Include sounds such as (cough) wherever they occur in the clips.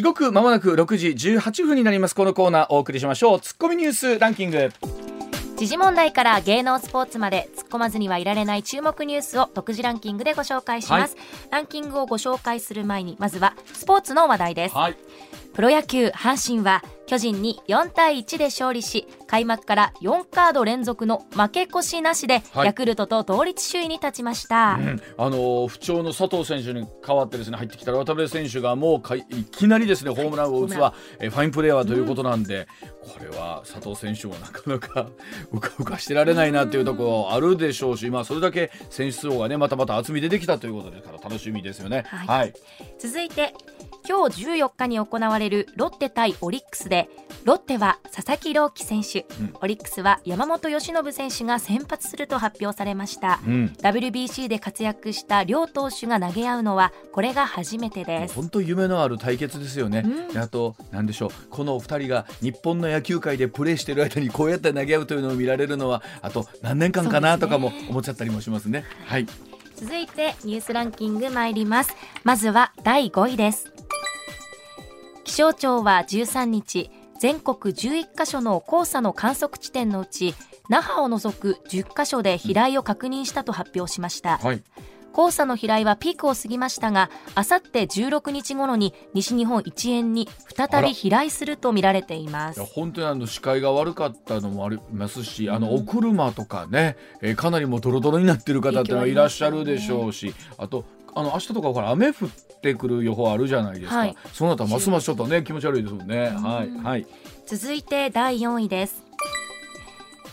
時刻まもなく6時18分になります。このコーナーお送りしましょう。ツッコミニュースランキング。時事問題から芸能スポーツまで突っ込まずにはいられない注目ニュースを独自ランキングでご紹介します、はい、ランキングをご紹介する前にまずはスポーツの話題です、はい、プロ野球阪神は巨人に4対1で勝利し開幕から4カード連続の負け越しなしで、ヤクルトと同率首位に立ちました、うん、あの不調の佐藤選手に代わってですね入ってきた渡辺選手がもういきなりですねホームランを打つはえファインプレーヤーということなんで、うん、これは佐藤選手もなかなか (laughs) うかうかしてられないなっていうところあるでしょうし、まあ、それだけ選手層がねまたまた厚み出てきたということですから楽しみですよね。はい、はい、続いて今日14日に行われるロッテ対オリックスでロッテは佐々木朗希選手、うん、オリックスは山本由伸選手が先発すると発表されました、うん、WBC で活躍した両投手が投げ合うのはこれが初めてです。本当夢のある対決ですよね、うん、あと何でしょう。この2人が日本の野球界でプレーしている間にこうやって投げ合うというのを見られるのはあと何年間かなとかも思っちゃったりもしますね。はい。続いてニュースランキング参ります。まずは第5位です気象庁は13日全国11カ所の黄砂の観測地点のうち那覇を除く10カ所で飛来を確認したと発表しました、はい、黄砂の飛来はピークを過ぎましたがあさって16日頃に西日本一円に再び飛来すると見られています。本当にあの視界が悪かったのもありますし、あのお車とかね、えー、かなりもドロドロになってる方っていうのはいらっしゃるでしょうし、あとあの明日とかから雨降ってくる予報あるじゃないですか、はい、そうなったらますますちょっとね気持ち悪いですもんね、はい、はい、続いて第4位です。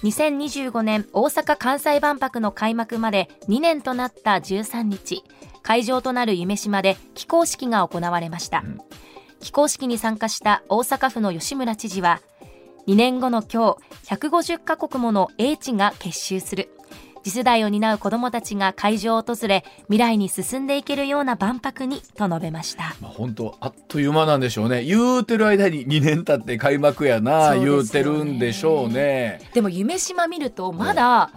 2025年大阪・関西万博の開幕まで2年となった13日会場となる夢洲で起工式が行われました、うん、起工式に参加した大阪府の吉村知事は2年後の今日150カ国もの英知が結集する次世代を担う子どもたちが会場を訪れ未来に進んでいけるような万博にと述べました、まあ、本当あっという間なんでしょうね。言うてる間に2年経って開幕やな、ね、言うてるんでしょうね。でも夢島見るとまだ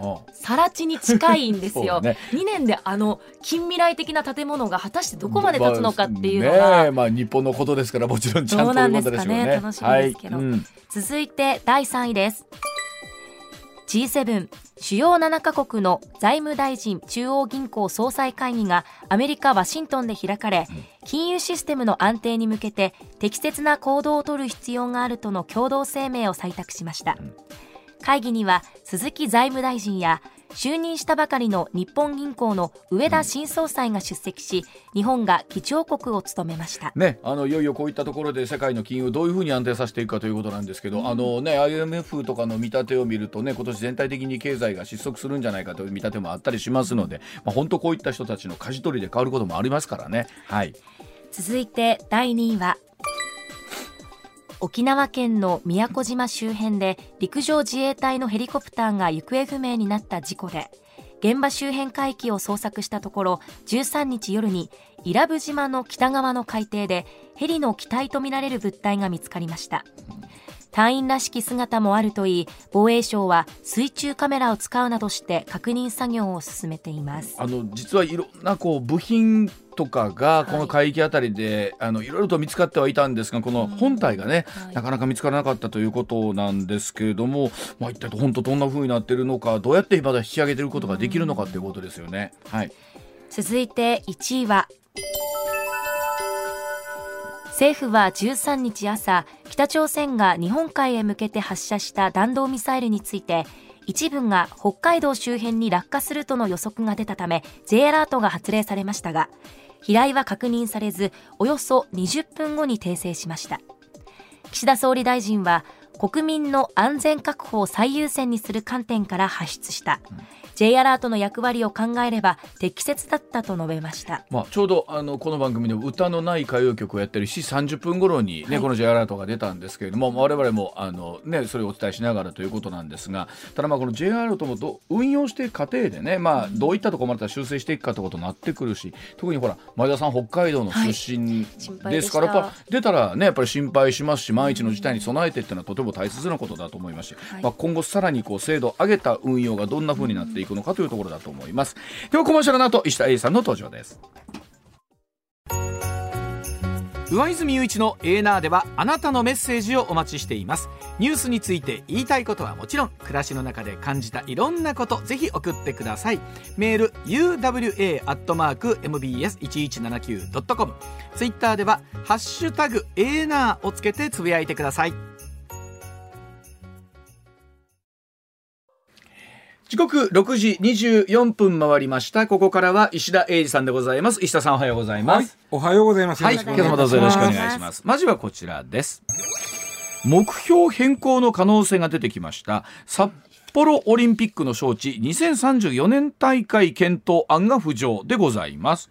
更地に近いんですよ、ね、2年であの近未来的な建物が果たしてどこまで立つのかっていうのが、ね。まあ、日本のことですからもちろんちゃんとそうなんですかね。楽しみですけど、はい。うん、続いて第3位です。G7 主要7カ国の財務大臣中央銀行総裁会議がアメリカ・ワシントンで開かれ、金融システムの安定に向けて適切な行動を取る必要があるとの共同声明を採択しました。会議には鈴木財務大臣や就任したばかりの日本銀行の上田新総裁が出席し、日本が議長国を務めました、ね、あのいよいよこういったところで世界の金融をどういうふうに安定させていくかということなんですけど、うん、あのね、IMF とかの見立てを見るとね今年全体的に経済が失速するんじゃないかという見立てもあったりしますので、まあ、本当こういった人たちの舵取りで変わることもありますからね。はい、続いて第2位は沖縄県の宮古島周辺で陸上自衛隊のヘリコプターが行方不明になった事故で現場周辺海域を捜索したところ13日夜に伊良部島の北側の海底でヘリの機体とみられる物体が見つかりました。隊員らしき姿もあるといい防衛省は水中カメラを使うなどして確認作業を進めています。あの実はいろんなこう部品とかがこの海域あたりで、はい、あのいろいろと見つかってはいたんですがこの本体がね、はい、なかなか見つからなかったということなんですけれども、まあ、一体本当どんなふうになっているのかどうやってまだ引き上げていることができるのかということですよね。はい、続いて1位は政府は13日朝北朝鮮が日本海へ向けて発射した弾道ミサイルについて一部が北海道周辺に落下するとの予測が出たため J アラートが発令されましたが飛来は確認されずおよそ20分後に訂正しました。岸田総理大臣は国民の安全確保を最優先にする観点から発出した、うん。J アラートの役割を考えれば適切だったと述べました、まあ、ちょうどあのこの番組で歌のない歌謡曲をやってる7時30分頃にね、はい、この J アラートが出たんですけれども我々もあの、ね、それをお伝えしながらということなんですがただまあこの J アラートもど運用していく過程でね、まあ、どういったところまで修正していくかということになってくるし特にほら前田さん北海道の出身ですから、はい、出たらねやっぱり心配しますし万一の事態に備えてっていうのはとても大切なことだと思いますし、はい、まあ、今後さらにこう精度を上げた運用がどんなふうになっていくのかというところだとと思います。ではコマーシャルの後石田英さんの登場です。上泉雄一のエーナーではあなたのメッセージをお待ちしています。ニュースについて言いたいことはもちろん暮らしの中で感じたいろんなことぜひ送ってください。メール uwa.mbs1179.com ツイッターではハッシュタグエーナーをつけてつぶやいてください時刻六時二十四分回りました。ここからは石田英二さんでございます。石田さんおはようございます。はい、おはようございます。はい、今日もどうぞよろしくお願いします。まずはこちらです。目標変更の可能性が出てきました。札幌オリンピックの招致2034年大会検討案が浮上でございます。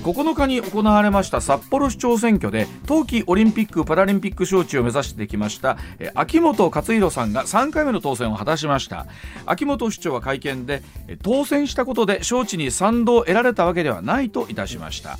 9日に行われました札幌市長選挙で冬季オリンピック・パラリンピック招致を目指してきました秋元克弘さんが3回目の当選を果たしました。秋元市長は会見で当選したことで招致に賛同を得られたわけではないといたしました。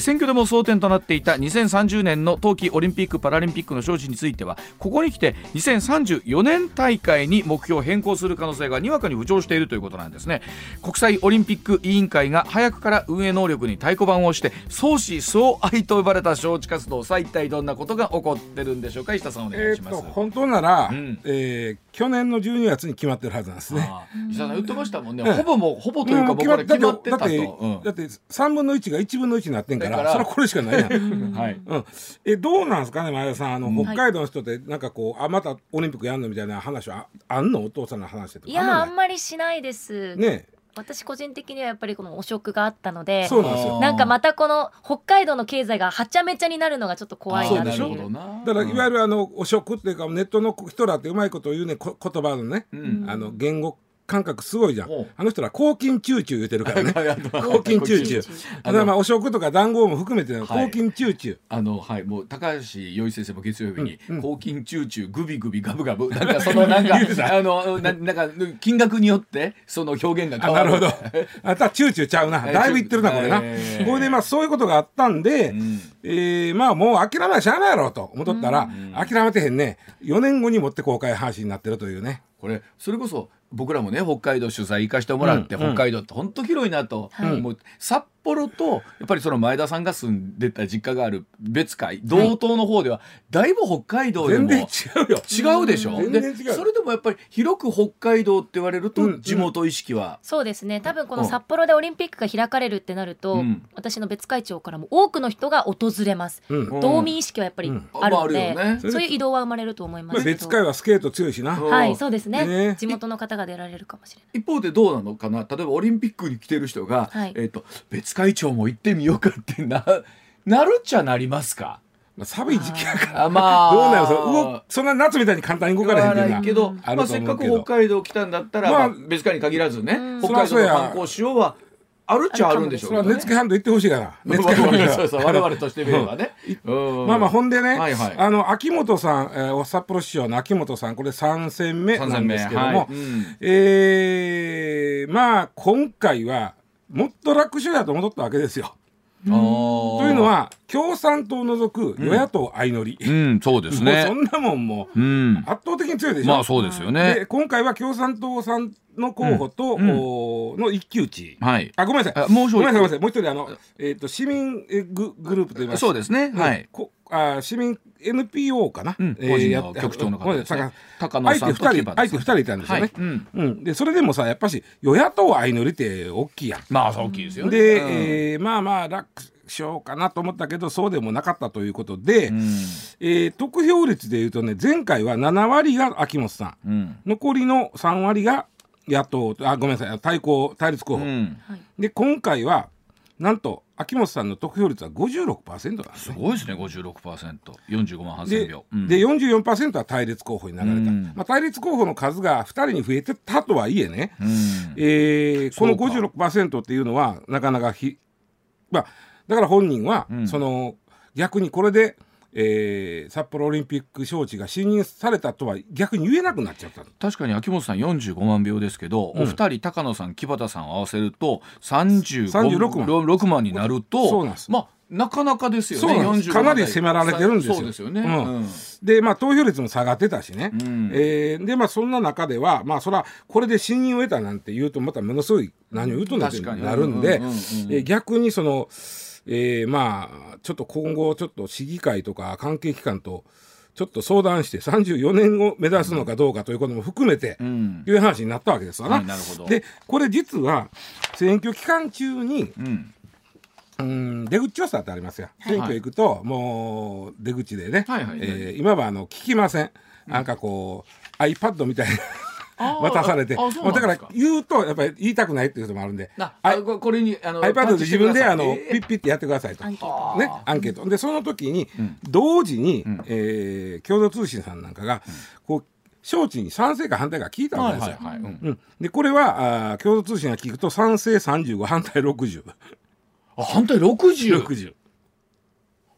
選挙でも争点となっていた2030年の冬季オリンピック・パラリンピックの招致についてはここに来て2034年大会に目標を変更する可能性がにわかに浮上しているということなんですね。国際オリンピック委員会が早くから運営能力に太鼓判をして相思相愛と呼ばれた招致活動さあ一体どんなことが起こってるんでしょうか？石田さんお願いします、えー、本当なら、うん、えー、去年の12月に決まってるはずなんですね。石田さん言ってましたもんね、ほぼもほぼというか僕ら決まってたと。だって、うん、だって3分の1が1分の1になってんからそれはこれしかないやん、(laughs) はい。うん、えどうなんですかね前田さん。あの、北海道の人ってなんかこうあまたオリンピックやんのみたいな話はあんの？お父さんの話いやあんまりしないです。ね私個人的にはやっぱりこの汚職があったのでそうなんですよ。なんかまたこの北海道の経済がはちゃめちゃになるのがちょっと怖いなっていう。だからいわゆるあの汚職っていうかネットの人らってうまいこと言うね言葉のね、うん、あの言語感覚すごいじゃん。あの人ら抗菌チューチュー言うてるからね。抗菌チューチュー。だからまあお食とか談合も含めて抗菌チューチュー。あのはい。もう高橋洋一先生も月曜日に抗菌チューチューグビグビガブガブ。(laughs) なんかそのなんかあのななんか金額によってその表現が変わる。なるほどあたチューチューちゃうな。だいぶ言ってるなこれな。これでまあそういうことがあったんでえまあもう諦めはしゃあないやろうと思っとったら諦めてへんね。4年後に持って公開話になってるというねこれそれこそ僕らもね北海道取材行かしてもらって、うん、北海道って本当広いなと、うん、もう。札幌とやっぱりその前田さんが住んでた実家がある別海道東の方ではだいぶ北海道でも違うよ。違うでしょ？でそれでもやっぱり広く北海道って言われると地元意識は、そうですね。多分この札幌でオリンピックが開かれるってなると、私の別会長からも多くの人が訪れます、道民意識はやっぱりあるので、ね、そういう移動は生まれると思います、別会はスケート強いしな。はいそうですね、ね、地元の方が出られるかもしれない。一方でどうなのかな？例えばオリンピックに来てる人が、はい、えーと別会長も行ってみようかってな (laughs) なるっちゃなりますか？まあ、寒い時期やからまあ。(laughs) どうなるそそんな夏みたいに簡単に動かれへんけどけど、まあ、せっかく北海道来たんだったら、まあ、別会に限らずね、北海道の観光しようはあるっちゃあるんでしょうね。それは熱気ハンド言ってほしいから。(laughs) 熱気ハンド。そうそう、我々としてみればね。まあまあ、ほんでね、はいはい、あの、秋元さん、えー、札幌市長の秋元さん、これ3戦目なんですけども、はい。うん、えー、まあ、今回は、もっと楽勝だと思ったわけですよ。というのは共産党を除く与野党相乗り、うん、うん、そうですね。そんなもんもう、圧倒的に強いでしょ、まあそうですよね。今回は共産党さんの候補と、うん、の一騎打ち、はい、あごめんなさい。もうごめんなさいごめんなさい。もう一人あの、えーと、市民ググループといいます。そうですね、はい、こあ市民 NPO かな、うん、個人の局長の方です、ね、高野さんと相手2人いたんですよね、はい、うん。うん、でそれでもさやっぱし与野党相乗りって大きいやん。まあ大きいですよね。で、うん、えー、まあまあ楽しようかなと思ったけどそうでもなかったということで、うん、えー、得票率でいうとね前回は7割が秋元さん、うん、残りの3割が野党。あごめんなさい。対抗対立候補、うん、で今回はなんと秋元さんの得票率は56%なんです、ね、すごいですね 56%45 万8000票で,、うん、で44%は対立候補になられた、うん、まあ、対立候補の数が2人に増えてたとはいえね、うん、えー、この56%っていうのはなかなかひまあだから本人は、うん、その逆にこれで、えー、札幌オリンピック招致が信任されたとは逆に言えなくなっちゃった確かに秋元さん45万票ですけど、うん、お二人高野さん木端さんを合わせると36万 ,6 万になるとそうなんです。まあなかなかですよねかなり迫られてるんですよ。そうですよね、うん、でまあ投票率も下がってたしね、うん、えー、でまあそんな中ではまあそれはこれで信任を得たなんて言うとまたものすごい何を言うとなるんで逆にその。えー、まあちょっと今後ちょっと市議会とか関係機関とちょっと相談して34年を目指すのかどうかということも含めて、いう話になったわけですわな。なでこれ実は選挙期間中に、うん。うん出口調査ってありますよ、選挙行くと、もう出口でね、はいはい、えー、今はあの聞きません、なんかこう iPad みたいな渡されて。だから言うとやっぱり言いたくないっていう人もあるんで。あこれにあの iPad で自分であの、ピッピッてやってくださいと。ねアンケート。でその時に、同時に、うえ共同通信さんなんかが、こう招致に賛成か反対か聞いたわけですよ。でこれはあ共同通信が聞くと賛成35反対60。あ反対 60?60。60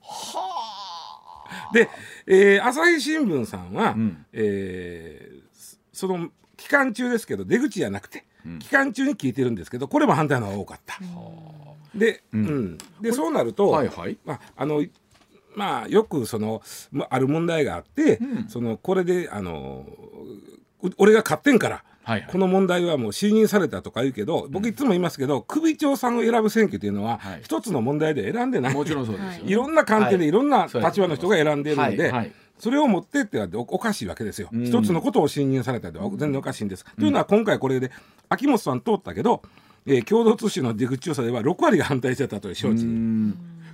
はあ。で、えー、朝日新聞さんは、うん、えー、その期間中ですけど出口じゃなくて、うん、期間中に聞いてるんですけどこれも反対の方が多かった。で,、うん。でそうなると、はいはい。まあ、あのまあよくそのある問題があって、うん、そのこれであの俺が勝ってんから。はいはい、この問題はもう信任されたとか言うけど僕いつも言いますけど、首長さんを選ぶ選挙というのは一つの問題で選んでない、もちろんそうですいろんな観点でい。ろんな立場の人が選んでいるので、それを持ってってはおかしいわけですよ、うん、一つのことを信任されたでは全然おかしいんです。うん、というのは今回これで秋元さん通ったけど、えー、共同通信の出口調査では6割が反対してたという承知。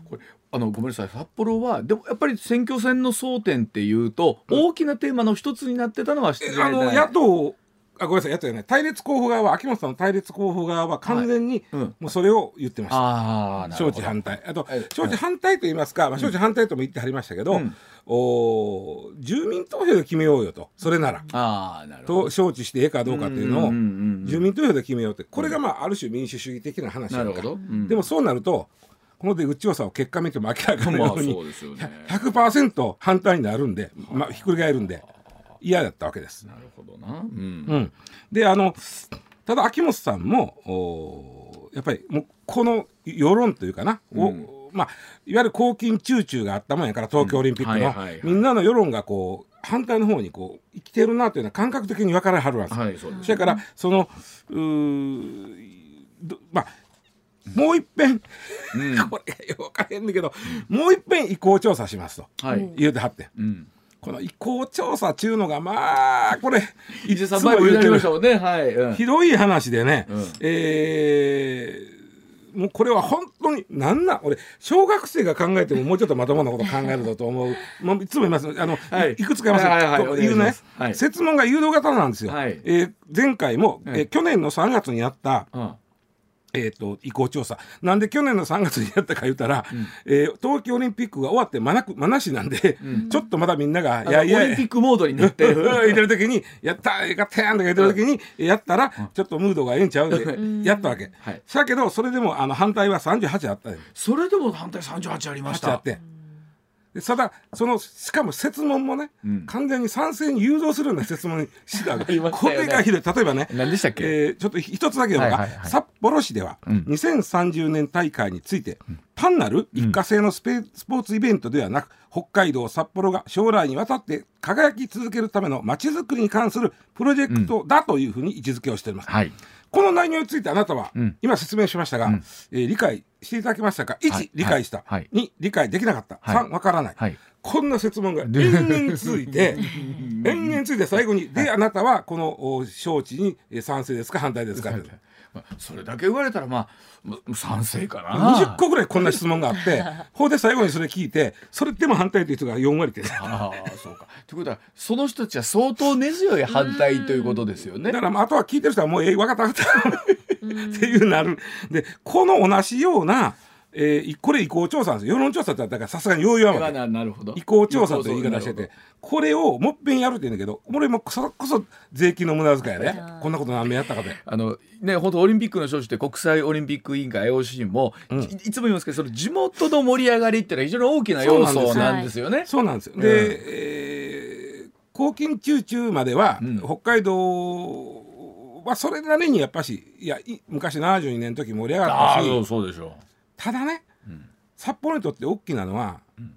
これあのごめんなさい。札幌はでもやっぱり選挙戦の争点っていうと、大きなテーマの一つになってたのはあの野党あごめんなさい。やったよね。対立候補側は秋元さんの対立候補側は完全に、もうそれを言ってました、招致反対。あと招致反対と言いますか、まあ、招致反対とも言ってはりましたけど、うん、お住民投票で決めようよと。それなら。あなると招致してええかどうかというのを住民投票で決めようって。これがまあある種民主主義的な話なるほど、うん、でもそうなるとこの出口調査を結果見ても明らかなように、まあ、100%反対になるんで、まあ、ひっくり返るんで。嫌だったわけです。なるほどな、うん、うん、であのただ秋元さんもおやっぱりもうこの世論というかな、うん、おまあ、いわゆる公金中中があったもんやから東京オリンピックの、みんなの世論がこう反対の方にこう生きてるなというのは感覚的に分からはるわけです。はい、そそれからそのうまあもう一遍、うん、(laughs) これ分からへんねんけど、うん、もう一遍意向調査しますと、はい、言うてはって、うん、この意向調査ちゅうのがまあこれ伊勢さん前も言ってましたもんね、はい、うん、ひどい話でね、うん、えー、もうこれは本当になんな俺小学生が考えてももうちょっとまともなこと考えるぞと思う (laughs) もういつも言います。あの、はい、いくつか言います、はいはいはい、言うね、はい、設問が誘導型なんですよ、はい、えー、前回も、えー、去年の3月にやった、うんえーと、意向調査。なんで去年の3月にやったか言ったら、うん、えー、東京オリンピックが終わってまなくまなしなんで、うん、ちょっとまだみんなが「いやいやオリンピックモードになって (laughs) 言ってる時に「やったよかったやん」とか言ってる時に、やったらちょっとムードがええんちゃうでやったわけ。はい、だけどそれでもあの反対は38あったそれでも反対38ありました。あってただそのしかも設問もね、うん、完全に賛成に誘導するような設問にしたね、これがひどい。例えばね何でしたっけ、えー、ちょっと一つだけ言うのが、はいはいはい、札幌市では、うん、2030年大会について、うん、単なる一過性のスペ、スポーツイベントではなく北海道札幌が将来にわたって輝き続けるためのまちづくりに関するプロジェクトだというふうに位置づけをしています。はいこの内容についてあなたは、うん、今説明しましたが、うん、えー、理解していただけましたか？1、はい、理解した、はい、2理解できなかった、はい、3わからない、こんな説問が (laughs) 延々続いて (laughs) 延々続いて最後に「であなたはこの招致に賛成ですか反対ですか?」って。それだけ言われたらまあ賛成かな。20個ぐらいこんな質問があって (laughs) ほうで最後にそれ聞いてそれでも反対という人が4割ってああそうか。ということはその人たちは相当根強い反対ということですよね。だからあとは聞いてる人はもうええ分かった分かったっていうなる。でこの同じようなえー、これ意向調査です世論調査ってだからさすがによう言わんわけなるほど。意向調査という言い方しててこれをもっぺんやるって言うんだけど俺もそれこそ税金の無駄遣いね。こんなこと何年やったかで。あのね本当オリンピックの招致って国際オリンピック委員会 IOC も、うん、いつも言いますけどその地元の盛り上がりっていうのは非常に大きな要素なんですよね。そうなんですよ、で、えー、公金中中までは、うん、北海道はそれなりにやっぱしいや昔72年の時盛り上がったしそうでしょうただね、うん、札幌にとって大きなのは、うん、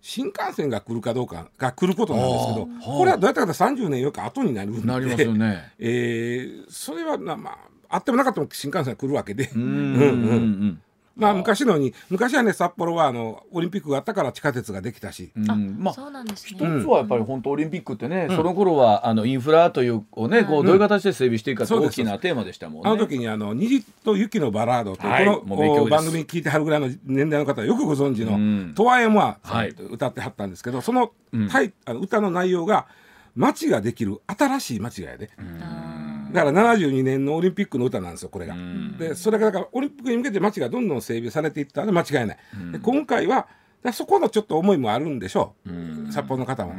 新幹線が来るかどうかが来ることなんですけどこれはどうやったか30年よく後になるんでなりますよね、(laughs) えー、それはまああってもなかったも新幹線が来るわけで。うんうんうんまあ昔のように昔はね札幌はあのオリンピックがあったから地下鉄ができたし、うん、まあそうなんですね。一つはやっぱり本当オリンピックってね、うん、その頃はあのインフラというをね、こうどういう形で整備していくかって大きなテーマでしたもんね。あの時にあの虹と雪のバラードと、はい、この番組聞いてはるぐらいの年代の方はよくご存知の「とわえもは歌ってはったんですけど、その,、タイあの歌の内容が街ができる新しい街がやで。だから72年のオリンピックの歌なんですよこれが。でそれがだからオリンピックに向けて街がどんどん整備されていったのは間違いない。で今回はそこのちょっと思いもあるんでしょう札幌の方も。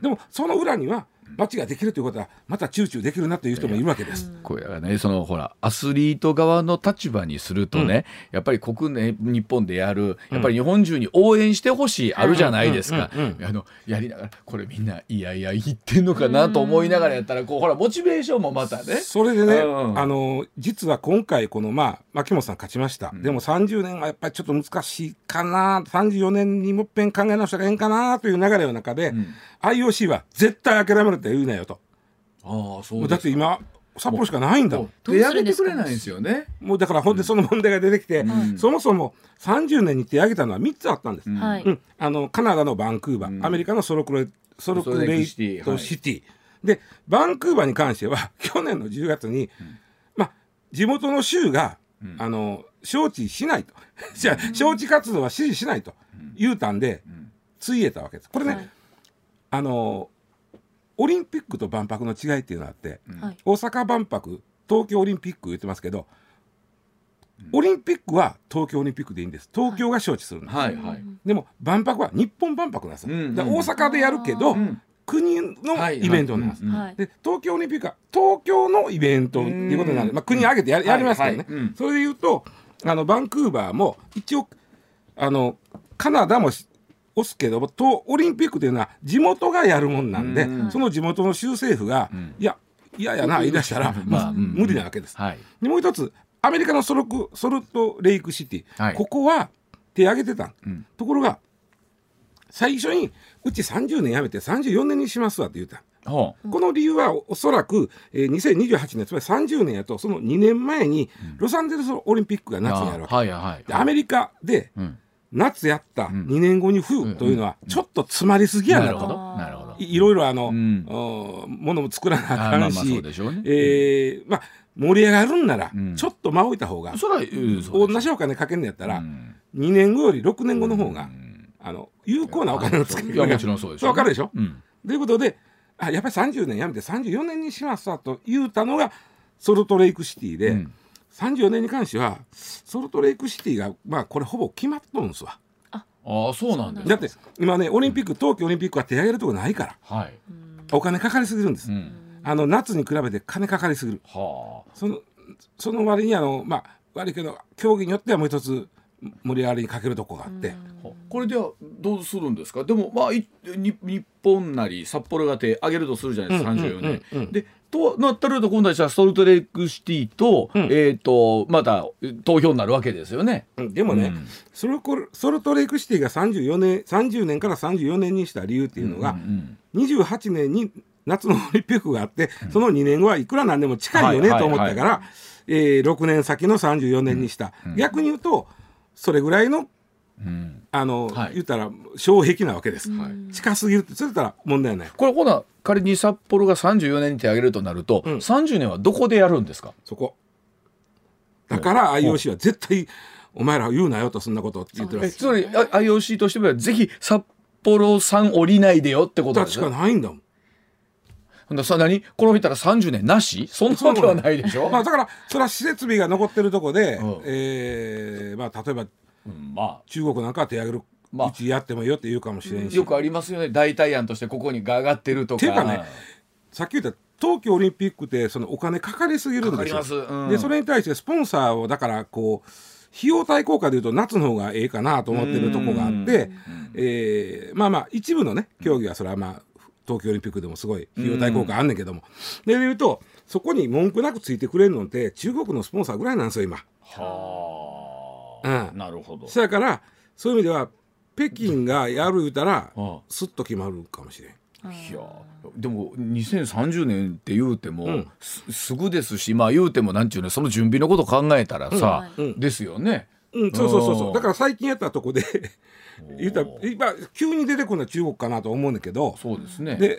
でもその裏には街ができるということはまたチューチューできるなという人もいるわけです。これはねそのほらアスリート側の立場にするとね、うん、やっぱり国内日本でやるやっぱり日本中に応援してほしい、あるじゃないですか、あのやりながらこれみんないやいや言ってんのかなと思いながらやったらこうほらモチベーションもまたね。それでね、うん、あの実は今回このまあ牧本さん勝ちました、うん、でも30年はやっぱりちょっと難しいかな。34年にもっぺん考え直したらええんかなという流れの中で、うん、IOC は絶対諦めるって言うなよと。あそうだって今札幌しかないんだもん。手上げてくれないんですよね。もうだからほんでその問題が出てきて、うん、そもそも30年に手上げたのは3つあったんです。うん、あのカナダのバンクーバー、アメリカのソロクレソロクレイトシティ、でバンクーバーに関しては (laughs) 去年の10月に、まあ地元の州が、あの招致しないと。じゃあ招致活動は支持しないと言うたんで、ついえたわけです。これね、はい、あのオリンピックと万博の違いっていうのがあって、うん、大阪万博東京オリンピック言ってますけど、オリンピックは東京オリンピックでいいんです。東京が招致するんです、はいはい、でも万博は日本万博なんです、うんうん、大阪でやるけど、うん、国のイベントなんです、はいはい、で東京オリンピックは東京のイベントっていうことなんで、まあ、国挙げてややりますからね、はいはい、それでいうとあのバンクーバーも一応あのカナダも押すけどとオリンピックというのは地元がやるもんなんで、うん、その地元の州政府が、うん、いや嫌やな言い出したら、まあ、無理なわけです。はい、でもう一つアメリカのソルクソルトレイクシティ、はい、ここは手挙げてた、うん、ところが最初にうち30年やめて34年にしますわって言った。この理由はおそらく、えー、2028年つまり30年やとその2年前にロサンゼルスオリンピックが夏にやるわけ、はいはい、アメリカで、うん夏やった2年後に冬というのはちょっと詰まりすぎやなと。なるほど。いろいろあの、うん、ものも作らなあかんし、えまあ盛り上がるんなら、ちょっと間置いた方が、同じお金かけんのやったら、2年後より6年後の方が、あの有効なお金の使い方がもちろんそうでしょ、分かるでしょ、うん、ということであやっぱり30年やめて34年にしますわと言うたのがソルトレイクシティで、うん、34年に関してはソルトレイクシティがまあこれほぼ決まっとるんですわ。あ。あそうなんですだって今ねオリンピック、冬季オリンピックは手上げるとこないから、はい、お金かかりすぎるんです、うん、あの夏に比べて金かかりすぎる、はあ、そのその割にあのまあ悪いけど競技によってはもう一つ盛り上がりにかけるとこがあって、これではどうするんですか？でもまあ日本なり札幌が手上げるとするじゃないですか、うん、34年、うんうん、でとなったら今度はソルトレイクシティと、うん、えっ、ー、とまた投票になるわけですよね。でもね、うん、ソルソルトレイクシティが34年30年から34年にした理由っていうのが、うんうん、28年に夏のオリンピックがあって、その2年後はいくらなんでも近いよねと思ったから、え6年先の34年にした、逆に言うとそれぐらいのうん、あの、はい、言ったら障壁なわけです、はい、近すぎるってそれたら問題ない。これほな仮に札幌が34年に手挙げるとなると、うん、30年はどこでやるんですか？そこ。だから IOC は絶対お前ら言うなよとそんなことって言ってるわけつまり IOC としてはぜひ札幌さん降りないでよってことですか？ないんだもん。ほんださ何？この見たら30年なし？そんなわけはないでしょ？まあだからそれは施設備が残ってるとこで、うん、えー、まあ例えばまあ、中国なんかは手挙げるまあ、うちやってもよって言うかもしれんし。よくありますよね。代替案としてここにが上がってるとか。ていうかねさっき言った東京オリンピックってそのお金かかりすぎるんですよ。うん、でそれに対してスポンサーをだからこう費用対効果でいうと夏の方がええかなと思ってるとこがあって、えー、まあまあ一部のね競技はそれはまあ東京オリンピックでもすごい費用対効果あんねんけども、でいうとそこに文句なくついてくれるのって中国のスポンサーぐらいなんですよ今。はあ。うん、なるほど。そやからそういう意味では北京がやる言うたら、(laughs) すっと決まるかもしれん。いやでも2030年って言うても、うん、すぐですしまあ言うてもなんちゅうねその準備のこと考えたらさ、うん、ですよね。うん、そうそうそうそう。だから最近やったとこで言ったら今急に出てくるのは中国かなと思うんだけどそうですねで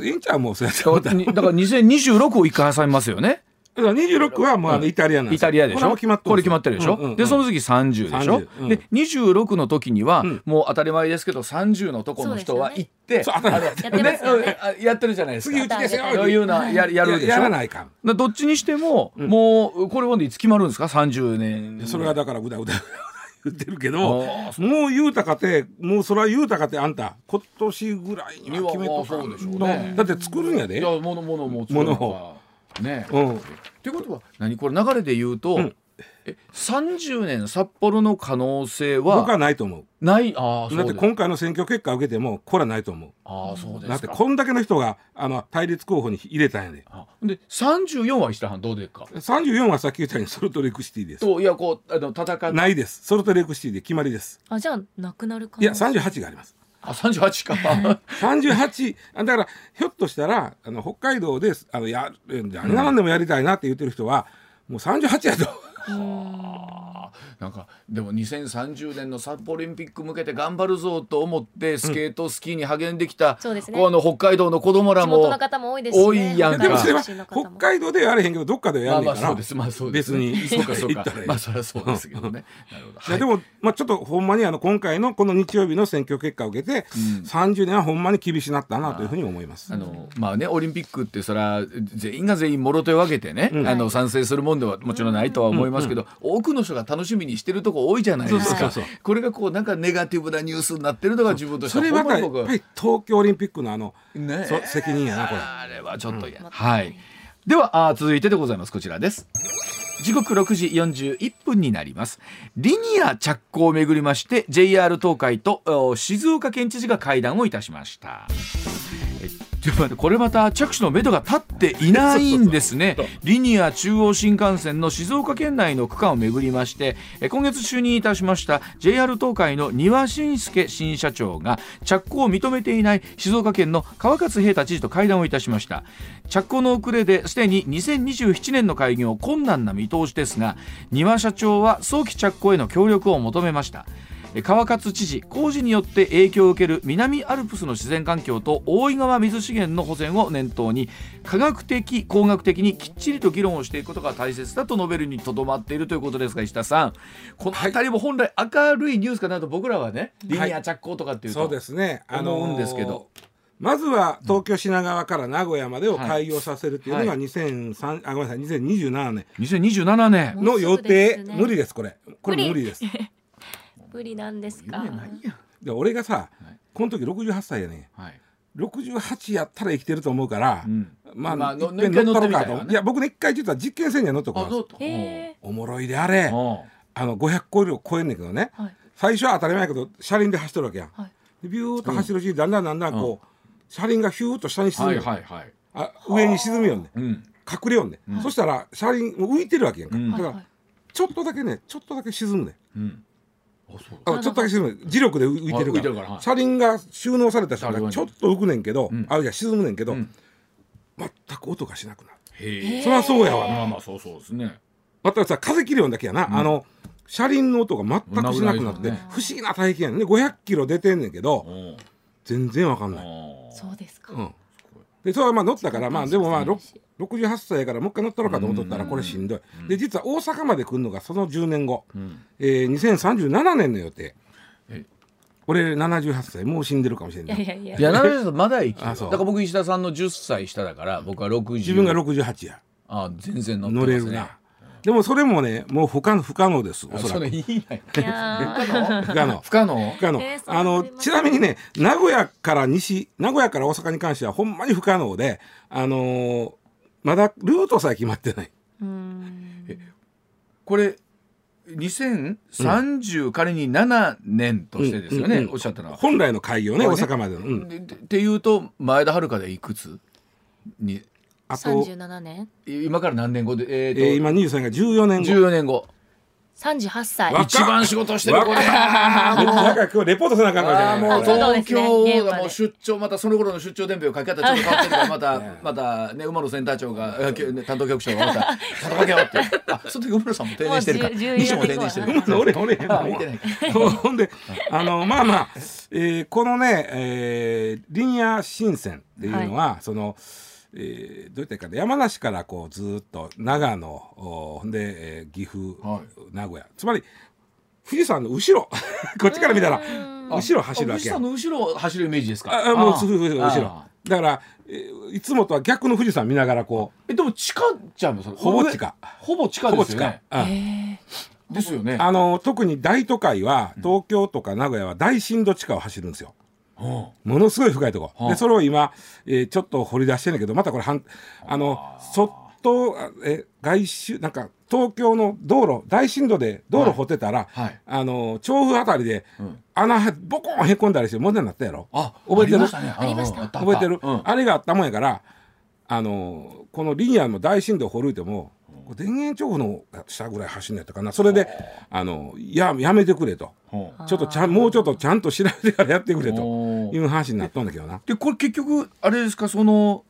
ええんちゃうもうそうやってだからだから2026を一回挟みますよねだから26はもうあのイタリアなんイタリアでしょ？これ決まってこれ決まってるでしょ、うんうんうん。でその次30でしょ、30うん。で26の時には、ん。もう当たり前ですけど30のとこの人は行ってそうねあのやってるじゃないですか。次うちですよそういうのややるでしょ？ややらないかどっちにしても、もうこれはねいつ決まるんですか？30年。それがだからうだうだ (laughs) 言ってるけどあもう言うたかてもうそれは言うたかてあんた今年ぐらいには決めとかいやまあそうでしょうね。だって作るんやで。いや物物も物をね。うん。っていうことは何これ流れで言うと、ん。え30年札幌の可能性僕ははないと思う。ない？ああそうです。だって今回の選挙結果を受けてもこれはないと思う。ああそうですか。だってこんだけの人があの対立候補に入れたんやであで34は石田さんどうでっか？34はさっき言ったようにソルトレイクシティです。といやこうあの戦ってないです。ソルトレイクシティで決まりです。あじゃあなくなるかいや38がありますあ38か。(laughs) 38あだからひょっとしたらあの北海道であのや何が何でもやりたいなって言ってる人はもう38やと。なんかでも2030年の札幌オリンピック向けて頑張るぞと思ってスケートスキーに励んできた、そうですね。この北海道の子供らも地元の方も多いですし、ね、多いやんか。北海道ではやれへんけどどっかではやまあんねんから、まあそうです。まあそうです。別に。そうかそうか。行ったらいいまあそれはそうですけどね。なるほど。いやでも、まあ、ちょっとほんまにあの今回のこの日曜日の選挙結果を受けて、30年はほんまに厳しなったなというふうに思います。あのまあねオリンピックってそれは全員が全員もろ手を挙げてね、あの賛成するもんではもちろんないとは思いますけど、多くの人が楽しみにしてるとこ多いじゃないですか。そうそうそうこれがこうなんかネガティブなニュースになってるのが自分としてそれはほんまに僕やっぱり東京オリンピックのあの、ね。そ責任やなこれ。あれはちょっと嫌、はい。ではあ続いてでございます。こちらです。時刻6時41分になります。リニア着工をめぐりまして JR 東海とお静岡県知事が会談をいたしました。えちょっと待ってこれまた着手のめどが立っていないんですね。リニア中央新幹線の静岡県内の区間をめぐりましてえ今月就任いたしました JR 東海の丹羽信介新社長が着工を認めていない静岡県の川勝平太知事と会談をいたしました。着工の遅れですでに2027年の開業困難な見通しですが丹羽社長は早期着工への協力を求めました川勝知事工事によって影響を受ける南アルプスの自然環境と大井川水資源の保全を念頭に科学的工学的にきっちりと議論をしていくことが大切だと述べるにとどまっているということですが石田さん。この辺りも本来明るいニュースかなと僕らはねリニア着工とかっていうと、そうですね。思うんですけど。まずは東京品川から名古屋までを開業させるっていうのがは2003、あごめんなさい2027年。2027年。の予定、無理ですこれ。これ無理です無理なんですか？夢ないやん。で俺がさ、はい。この時68歳やねはい。68やったら生きてると思うから、うん。まあ、まあのいっぺん乗っとろうかと、一回乗ってみたいわね。いや僕ね一回実は実験船には乗っとこうあどうへえ。おもろいであれうん。あの500コイルを超えんねんけどね。はい。最初は当たり前やけど車輪で走っとるわけや。ん、はい。でビューッと走るうちにだんだんだんだんこう、車輪がヒューッと下に沈むはいよ、はいはい。あ上に沈むよんねうん。隠れよん。ね、そしたら車輪浮いてるわけやんか、うん。だから、はいはい。ちょっとだけねちょっとだけ沈むねうんあそうあちょっとだけ沈む磁力で浮いてるから。から。はい。車輪が収納された瞬車輪に。間ちょっと浮くねんけど、ん。あいや沈むねんけど、ん。全く音がしなくなる。へえ。そりゃそうやわ。まあまあそうそうですね。またさ風切るよんだけやな、あの車輪の音が全くしなくなって、ね。不思議な体験やねんね。500キロ出てんねんけどうん。全然わかんない、そうですか、うん、でそれはまあ乗ったからまあでもまあろそう68歳やからもう一回乗ったろうかと思っとったらこれしんどい、で実は大阪まで来るのがその10年後、えー2037年の予定。え。俺78歳もう死んでるかもしれな。いいやいやいや。いや、なるほど、まだ生きてる。あそう。だから僕石田さんの10歳下だから、僕は60。自分が68や。あ、全然乗ってますね。乗れるな、でもそれもねもう不可不可能ですおあ。そらく。不可能。不可能？不可能、あのちなみにね名古屋から西名古屋から大阪に関してはほんまに不可能であのーまだルートさえ決まってない。ーうん。これ、2030、仮に7年としてですよね、うんうんうんおっしゃったのは。本来の開業ねね。大阪までの、うん、っていうと、前田遥でいくつにあと、37年今から何年後で、えーとえー今23が14年後14年後。38歳一番仕事してるこれなんか今日レポートせなあかんかもう東京がもう出張またその頃の出張伝票書き方ちょっ。と変わっ。てるからまたまたね馬野センター長が担当局長がまた叩けよっ。てあその時馬野さんも定年してるから西も定年してるから俺俺ほんであのまあまあ、えー、このね、えー、リニア新線っ。ていうのは、はい、そのえー、どういったか山梨からこうずっと長野ほんで、えー、岐阜、はい、名古屋。つまり富士山の後ろ。(laughs) こっちから見たら後ろ走るわけ富士山の後ろ走るイメージですか？あもう後ろ。だから、えー、いつもとは逆の富士山見ながらこう。えでも地下じゃんほぼ地下。ほぼ地下ですよね。ですよね。あの特に大都会は東京とか名古屋は大深度地下を走るんですよ、ものすごい深いとこ、でそれを今、えー、ちょっと掘り出してんだけどまたこれはんあの外え外周なんか東京の道路大深度で道路掘ってたら、はい。はい、あの調布あたりで、うん、穴ボコンへこんだりして問題になったやろ。あ覚えてる？ありました、覚えてる、うん、あれがあったもんやからあのこのリニアの大深度掘るいても田園調布の下ぐらい走んやったかな。それであのややめてくれと。ちょっとちゃんもうちょっとちゃんと調べてからやってくれと。いう話になったんだけどな。でこれ結局あれですか？その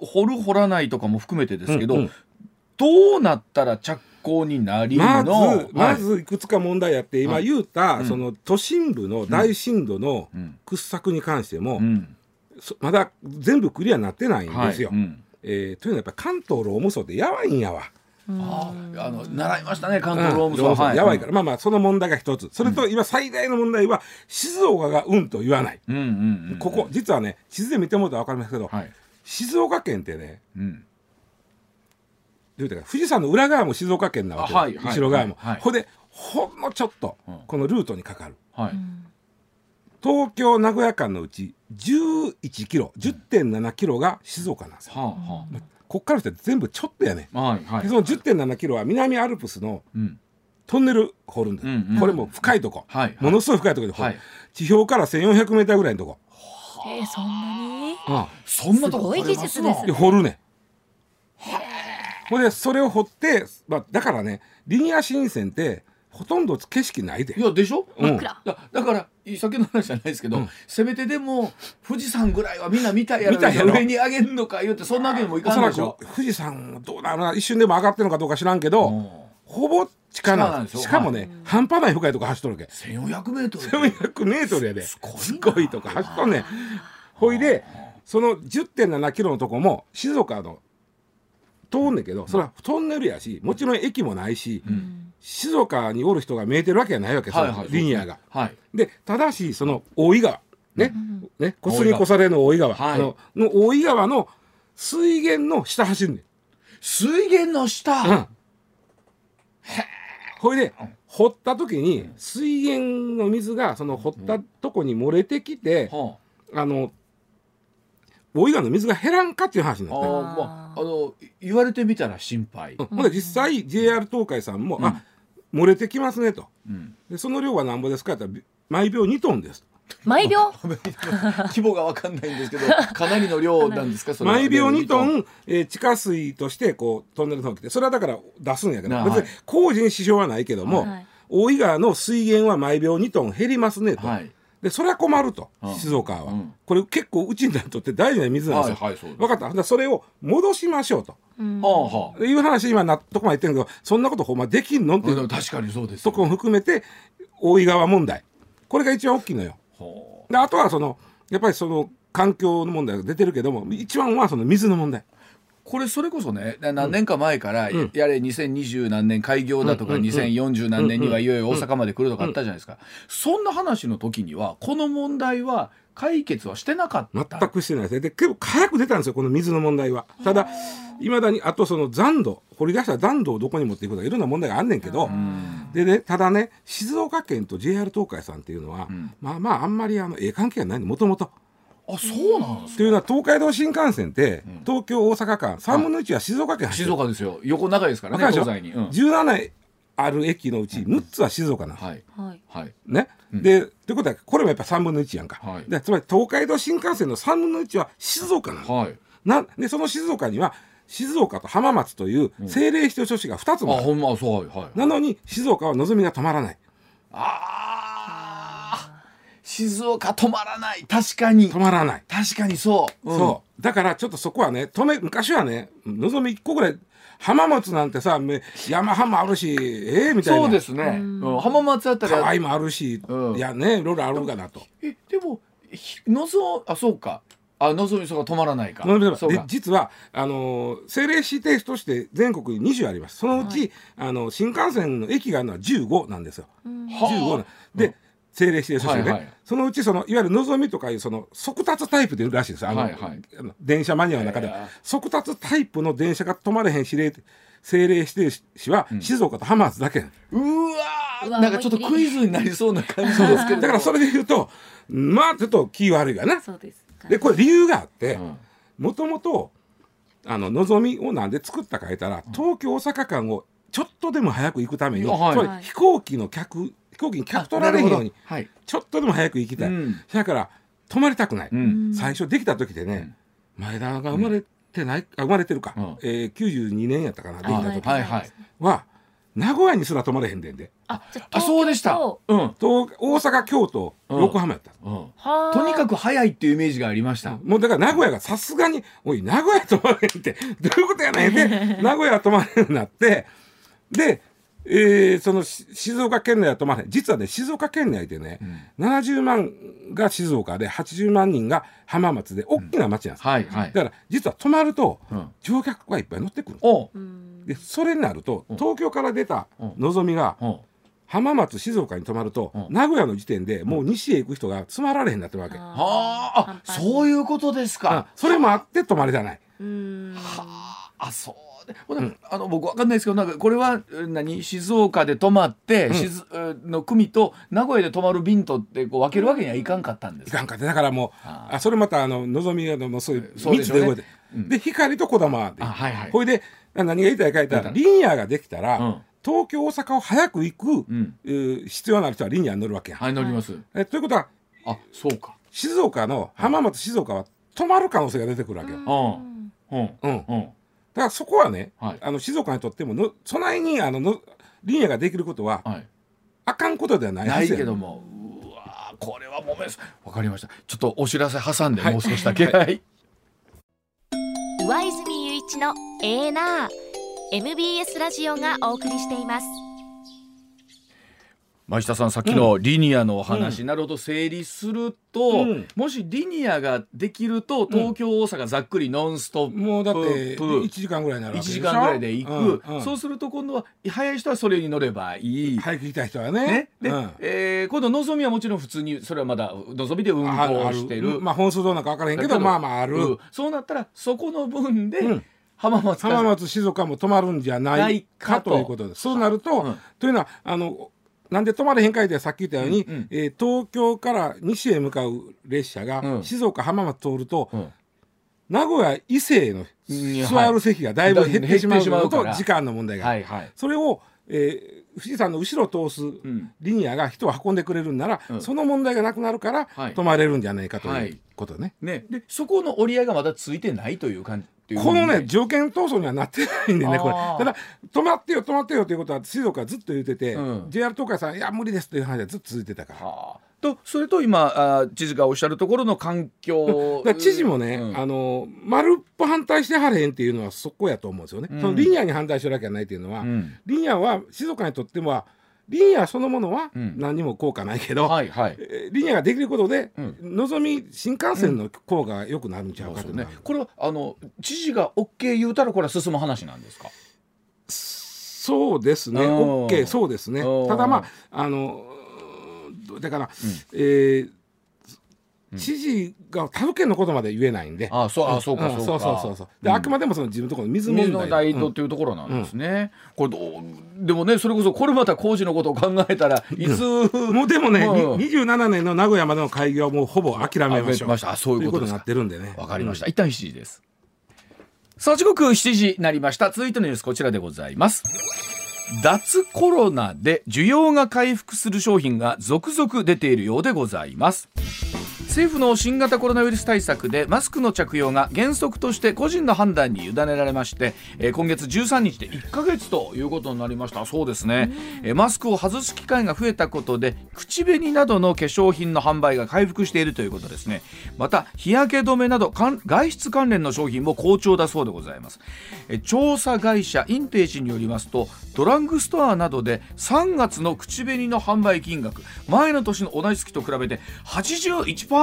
掘る掘らないとかも含めてですけど、うんうん、どうなったら着工になりまず、まずいくつか問題やって今言うた、はい、その都心部の大震度の掘削に関しても、うん、まだ全部クリアになってないんですよ。はい。うんえー、というのはやっぱ関東ローム層ってやばいんやわ。ああの習いましたね関東ローム層、はい、やばいから、まあまあその問題が一つ。それと今最大の問題は静岡がうんと言わない、うんうんうん、ここ実はね地図で見てもらったら分かりますけど、はい、静岡県ってね、うん、どういうか富士山の裏側も静岡県なわけ、はい、後ろ側も、はい、ほでほんのちょっとこのルートにかかる、はい、東京名古屋間のうち11キロ10.7キロが静岡なんですよ。はあはあ、こっからして全部ちょっとやね、はいはい、その10.7キロは南アルプスのトンネル掘るんです、うんうん、これも深いとこ、はいはい、ものすごい深いところで掘る、はい、地表から1400メーターぐらいのとこ。えー、そんなに、ああそんなとこすごい技術ですね。掘るね。ほんでそれを掘って、まあ、だからねリニア新線ってほとんど景色ないで。いやでしょ、うん、だだから先の話じゃないですけど、うん、せめてでも富士山ぐらいはみんな見たいやろ見たやろ。上に上げるのか言ってそんなわけにもいかないでしょ？富士山どうなるな一瞬でも上がってるのかどうか知らんけど、うん、ほぼ近なんですしかもね、はい、半端ない深いとこ走っとるわけ。1400メートル1400メートルやで。すごいとこ走っとんねん。ほいでその10.7キロのとこも静岡の通んねんけどそれはトンネルやしもちろん駅もないし、うん。静岡におる人が見えてるわけじゃないわけ、はいはい、リニアが。はい、でただしその大井川ね,、ねこすりこされの大井川、はい、のの大井川の水源の下走るねん。水源の下、うん、ほいで掘った時に水源の水がその掘ったとこに漏れてきて、うん、あの大井川の水が減らんかっていう話になってあ、まあ、あの言われてみたら心配、うん、実際 JR 東海さんも、うん、あ漏れてきますねと、うん、でその量はなんぼですかって毎秒2トンです (laughs) 毎秒？規模が分かんないんですけど (laughs) かなりの量なんですか？毎秒2トン、えー、地下水としてこうトンネルの来てそれはだから出すんやけど、別に工事に支障はないけども、はい、大井川の水源は毎秒2トン減りますねと。はいでそれは困ると、静岡は、うん、これ結構うちにとって大事な水なんですよ、はいはい、分かった。それを戻しましょうと、うん、いう話今納得まで言ってるけどそんなことほんまできんのっていう確かにそうですとこも含めて大井川問題。これが一番大きいのよ。であとはそのやっぱりその環境の問題が出てるけども一番はその水の問題。これそれこそね何年か前から、うん、やれ2020何年開業だとか、うん、2040何年にはいよいよ大阪まで来るとかあったじゃないですか、そんな話の時にはこの問題は解決はしてなかった。全くしてないですで結構早く出たんですよこの水の問題は。ただいまだにあとその残土掘り出した残土をどこに持っていくとかいろんな問題があんねんけどでねただね静岡県と JR 東海さんっていうのは、うん、まあまああんまりあのええ関係がないのもともと。あそうなんですというのは東海道新幹線って、東京大阪間3分の1は静岡県静岡ですよ。横長いですからね東西に、うん、17ある駅のうち6つは静岡なんです、はい。はい。ね、うん、でということはこれもやっぱ3分の1やんか、はい、でつまり東海道新幹線の3分の1は静岡なんです、はい、なでその静岡には静岡と浜松という政令指定都市が2つもある、あほんまそうはいはい。なのに静岡は望みが止まらない。あー静岡止まらない。確かに。止まらない、確かにそう、うん。そう。だからちょっとそこはね止め昔はね望み1個ぐらい浜松なんてさめ山浜あるしええみたいな。そうですね、うん。浜松あたりは。河合もあるし、うん。いやねいろいろあるかなと。えでもひのぞあそうか。あのぞみそうか止まらないか。のでそうか。実はあのー政令指定都市で全国に20あります。そのうち、あの新幹線の駅があるのは15なんですよ。15なで、政令指定都市でね、はいはい。そのうちそのいわゆるのぞみとかいうその速達タイプでいるらしいですあの、はいはい。あの電車マニアの中で。速達タイプの電車が止まれへん指令政令指定市は静岡と浜松だけうわー。うわなんかちょっとクイズになりそうな感じですけど。だからそれで言うとまあちょっと気悪いわな。そうですか。でこれ理由があってうん。もともとあののぞみをなんで作ったか言ったら東京大阪間をちょっとでも早く行くために、はい。つまり飛行機の客飛行機に客取られへんようにはい、ちょっとでも早く行きたい、うん。だから泊まりたくない、うん。最初できた時でね、前田が生まれてない、あ生まれてるか、うん。えー、92年やったかなできた時。はいはい。は名古屋にすら泊まれへんでんで。ああそうでした。東うん、東大阪京都うん。横浜やった、うん、京とはあとにかく早いっていうイメージがありました、もうだから名古屋がさすがに「おい名古屋泊まれへんってどういうことやねん」って (laughs) 名古屋泊まれへんようになってで、えーそのし静岡県内は泊まれへん。実はね静岡県内でね、70万が静岡で80万人が浜松で大きな町なんです、はいはい。だから実は泊まるとうん。乗客がいっぱい乗ってくるでそれになるとうん。東京から出たうん。のぞみが浜松静岡に泊まるとうん。名古屋の時点でもう西へ行く人が詰まられへんなってるわけ、あはああそういうことですあかそれもあって泊まりじゃない。ーうん。あそう。でほなあの僕わかんないですけどなんかこれはえ何静岡で泊まって、うん。の組と名古屋で泊まる便とってこう分けるわけにはいかんかったんです。かいかんかってだからもうああそれまたあののぞみがもうそういう密で動いて、うん。で光とこだまで。あはいはい。ほいでな何が言いたいか言ったらうん。リニアができたら、うん。東京大阪を早く行く、うん。えー必要のある人はリニアに乗るわけや、はい乗ります、えということはあそうか。静岡の浜松静岡は止まる可能性が出てくるわけよ、うん。うん。うん。うんだからそこはね、はい。あの静岡にとってものそないにあののリニアができることははい。あかんことではないはないずやけどもうわーこれはもめす。わかりました。ちょっとお知らせ挟んでもう少しだけ。はい、上泉雄一のエーナー MBS ラジオがお送りしています前下さんさっきのリニアのお話、なるほど整理すると、うん。もしリニアができると東京大阪ざっくりノンストップ、もうだってプ1時間ぐらいになる1わけでしょ？時間ぐらいで行く、うんうん。そうすると今度は早い人はそれに乗ればいい。早く行きたい人はね。ね。でうん。えー今度のぞみはもちろん普通にそれはまだのぞみで運行してる。まあ本数どうなんか分からへんけどだけどまあまあある、うん。そうなったらそこの分で、うん。浜松浜松静岡も止まるんじゃないかということです。そうなると、うん。というのはあのなんで止まれへんかいってさっき言ったように、うんうん。えー東京から西へ向かう列車が、うん。静岡浜松通ると、うん。名古屋伊勢のうん座る席がだいぶ減ってしまうのと時間の問題が。はいはい。それを、えー富士山の後ろを通すん。リニアが人を運んでくれるんなら、うん。その問題がなくなるから、はい。止まれるんじゃないかとはい。いうことね。ね、でそこの折り合いがまだついてないという感じっていう。このねね条件闘争にはなってないんでねこれ。ただ止まってよ止まってよということは静岡はずっと言ってて、うん。JR 東海さんいや無理ですという話はずっと続いてたから。はあ。とそれと今あ知事がおっしゃるところの環境 (laughs) 知事もね、うん。あの丸っぽ反対してはれへんっていうのはそこやと思うんですよね、うん。そのリニアに反対してるわけじゃないっていうのは、うん。リニアは静岡にとってはリニアそのものはうん。何にも効果ないけど、はいはい。えーリニアができることで、うん。のぞみ新幹線の効果が良くなるんちゃうかと。ね。これはあの知事が OK 言うたらこれは進む話なんですか？そうですね。うん OK そうですね。うんただまああのだから、えー知事が他府県のことまで言えないんで、あそうあそうかん。そうか。そうそうそう。で、うん。あくまでもその自分のところの水問題。水の大というところなんですね、これどうでもねそれこそこれまた工事のことを考えたらいつ、(laughs) もうでもね、うん。に27年の名古屋までの開業はもうほぼ諦めましょう。あそういうことになってるんでね。わかりました、一旦7時です。さあ時刻7時になりました。続いてのニュースこちらでございます。脱コロナで需要が回復する商品が続々出ているようでございます政府の新型コロナウイルス対策でマスクの着用が原則として個人の判断に委ねられまして、えー、今月13日で1ヶ月ということになりました。そうですね、えー、マスクを外す機会が増えたことで口紅などの化粧品の販売が回復しているということですね。また日焼け止めなど外出関連の商品も好調だそうでございます、えー、調査会社インテージによりますとドラッグストアなどで3月の口紅の販売金額前の年の同じ月と比べて81%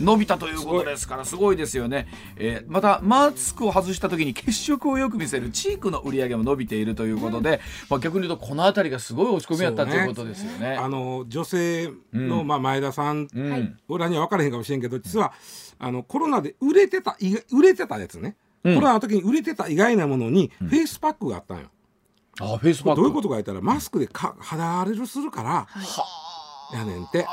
伸びたということですからすごい。ですよね、えー、またマスクを外した時に血色をよく見せるチークの売り上げも伸びているということで、まあ、逆に言うとこの辺りがすごい落ち込みやったということですよね。ねあの女性の、まあ、前田さん、俺らには分からへんかもしれんけど実はあのコロナで売れてた売れてたやつね、コロナの時に売れてた意外なものにフェイスパックがあったんよ。あフェイスパック。どういうことか言ったらマスクでか肌荒れるするから、やねんって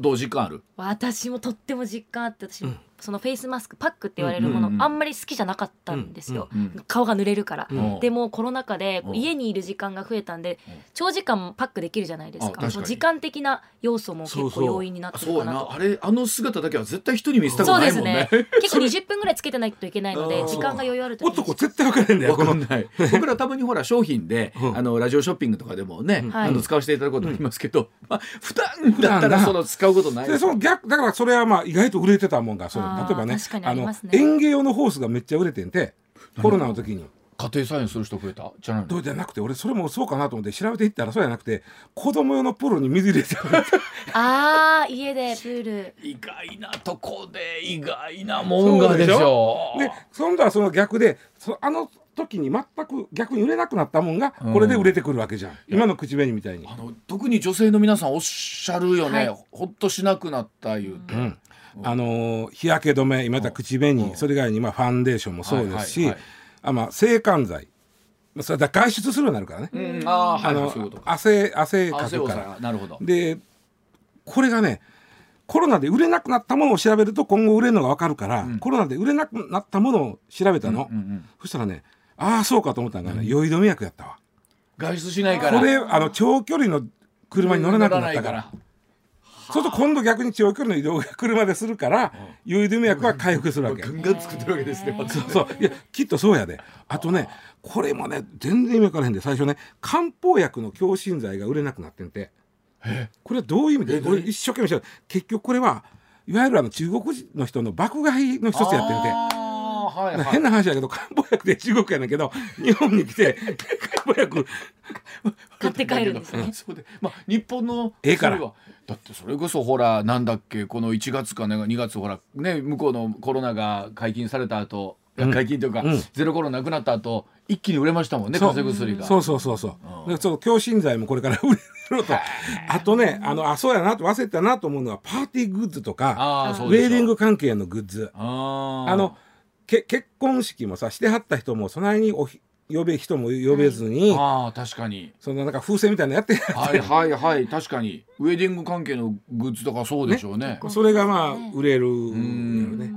どう実感ある？私もとっても実感あって私、うんそのフェイスマスクパックって言われるもの、あんまり好きじゃなかったんですよ、顔が濡れるから、うん、でもコロナ禍で家にいる時間が増えたんで、長時間パックできるじゃないですか。時間的な要素も結構要因になってるかなと。あれあの姿だけは絶対人に見せたくないもんね。そうですね。(laughs) 結構20分ぐらいつけてないといけないので時間が余裕あると男絶対分かるんだよ。分かんない。(laughs) 僕らたまにほら商品で、あのラジオショッピングとかでもね、あの使わせていただくことありますけど、まあ普段だったらその使うことないでその逆だからそれはまあ意外と売れてたもんがそれ例えばねあの園芸用のホースがめっちゃ売れてんてコロナの時に。家庭菜園する人増えた？じゃないどうじゃなくて俺それもそうかなと思って調べていったらそうじゃなくて子供用のプールに水入れてああ家でプール。意外なとこで意外なもんがでしょ。で今度はその逆でそあの時に全く逆に売れなくなったもんがこれで売れてくるわけじゃん、うん、今の口紅みたいに。あの特に女性の皆さんおっしゃるよね、はい、ほっとしなくなった言うて、うんあの日焼け止め今言った口紅それ以外にまあファンデーションもそうですし、あまあ制汗剤それだ外出するようになるからね、うん、ああの汗汗かくから。なるほど。でこれがねコロナで売れなくなったものを調べると今後売れるのが分かるから、うん、コロナで売れなくなったものを調べたの、うんうんうん、そしたらねああそうかと思ったのがね、酔い止め薬やったわ。外出しないから。これあの長距離の車に乗れなくなったから、そうすると今度逆に長距離の移動が車でするから酔い止め薬は回復するわけ。ガンガン作ってるわけですね。そう。そう。いやきっとそうやで。あとねこれもね全然意味分からへんで。最初ね漢方薬の強心剤が売れなくなってんて。これはどういう意味で？俺一生懸命し結局これはいわゆるあの中国人の人の爆買いの一つやってんて。はいはい、変な話だけど漢方薬で中国やねんけど日本に来て漢方薬買って帰るんですね。そうでまあ日本のええから。だってそれこそほらなんだっけこの1月かね2月ほらね向こうのコロナが解禁された後解禁というか、うん、ゼロコロナなくなった後一気に売れましたもんね風邪薬が。そうそうそうそう、うん、そう強心剤もこれから売れると。あとねあのあそうやなと忘れたなと思うのはパーティーグッズとかウェーディング関係のグッズ。あのけ結婚式もさしてはった人もそないにお呼べ人も呼べずに、ああ確かに。そのなんか風船みたいなやってはいはいはい確かに。ウェディング関係のグッズとかそうでしょうね、ね、それがまあ売れるね、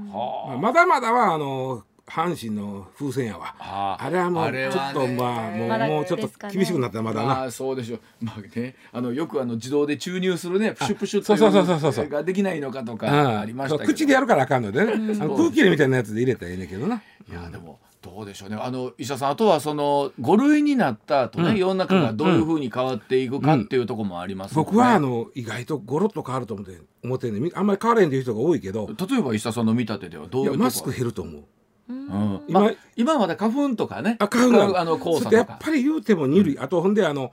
まあ、まだまだはあの阪神の風船やわ。あれはもうちょっとまあもう,、もうちょっと厳しくなったらまだな、あ、そうでしょう。まあねあのよくあの自動で注入するねプシュプシュっていうができないのかとかありましたけど。口でやるからあかんのでね、あの空気入れみたいなやつで入れたらいいねんけどな。いやでもどうでしょうね。あの医者さんあとはその5類になった後ね、うん、世の中がどういうふうに変わっていくかっていうところもあります、ね。うん、僕はあの意外とゴロッと変わると思って思ってねあんまり変われんっていう人が多いけど。例えば医者さんの見立てではどういうマスク減ると思う。うん、今、まあ、今まだ花粉とかね。あ花粉があの黄砂やっぱり言うても2類、あとほんであの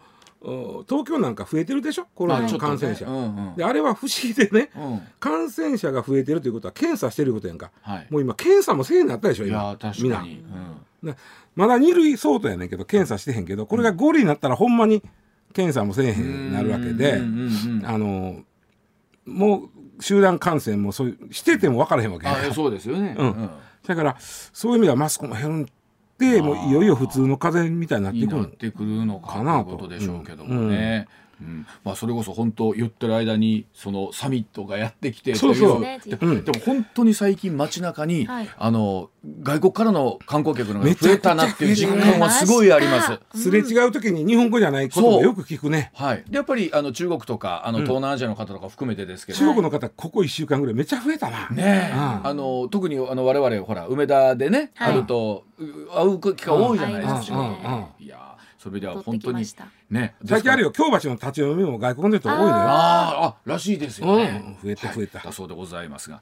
東京なんか増えてるでしょ？コロナの感染者、ねうんうん、であれは不思議でね、うん、感染者が増えてるということは検査してることやんか、はい、もう今検査もせいになったでしょ今。みんな、うん、まだ2類相当やねんけど検査してへんけどこれが5類になったらほんまに検査もせえへんなるわけであのもう集団感染もそういうしてても分からへんわけやそうですよね、うんだからそういう意味ではマスクも減るでもういよいよ普通の風邪みたいになってくるってくるのかなということでしょうけどもね。うんまあ、それこそ本当言ってる間にそのサミットがやってきてそうそう。ででも本当に最近街中に、はい、あの外国からの観光客のが増えたなっていう実感はすごいあります。す。れ違う時に日本語じゃないことをよく聞くね。はい。でやっぱりあの中国とかあの東南アジアの方とか含めてですけど、中国の方ここ1週間ぐらいめっちゃ増えたな。ね、うん、あの特にあの我々ほら梅田でね、はい、あると会う機会多いじゃないですか。いやそれでは本当にね最近あるよ。京橋の立ち読みも外国の人多いのよ。ああらしいですよね、うん、増えた増えた、だそうでございますが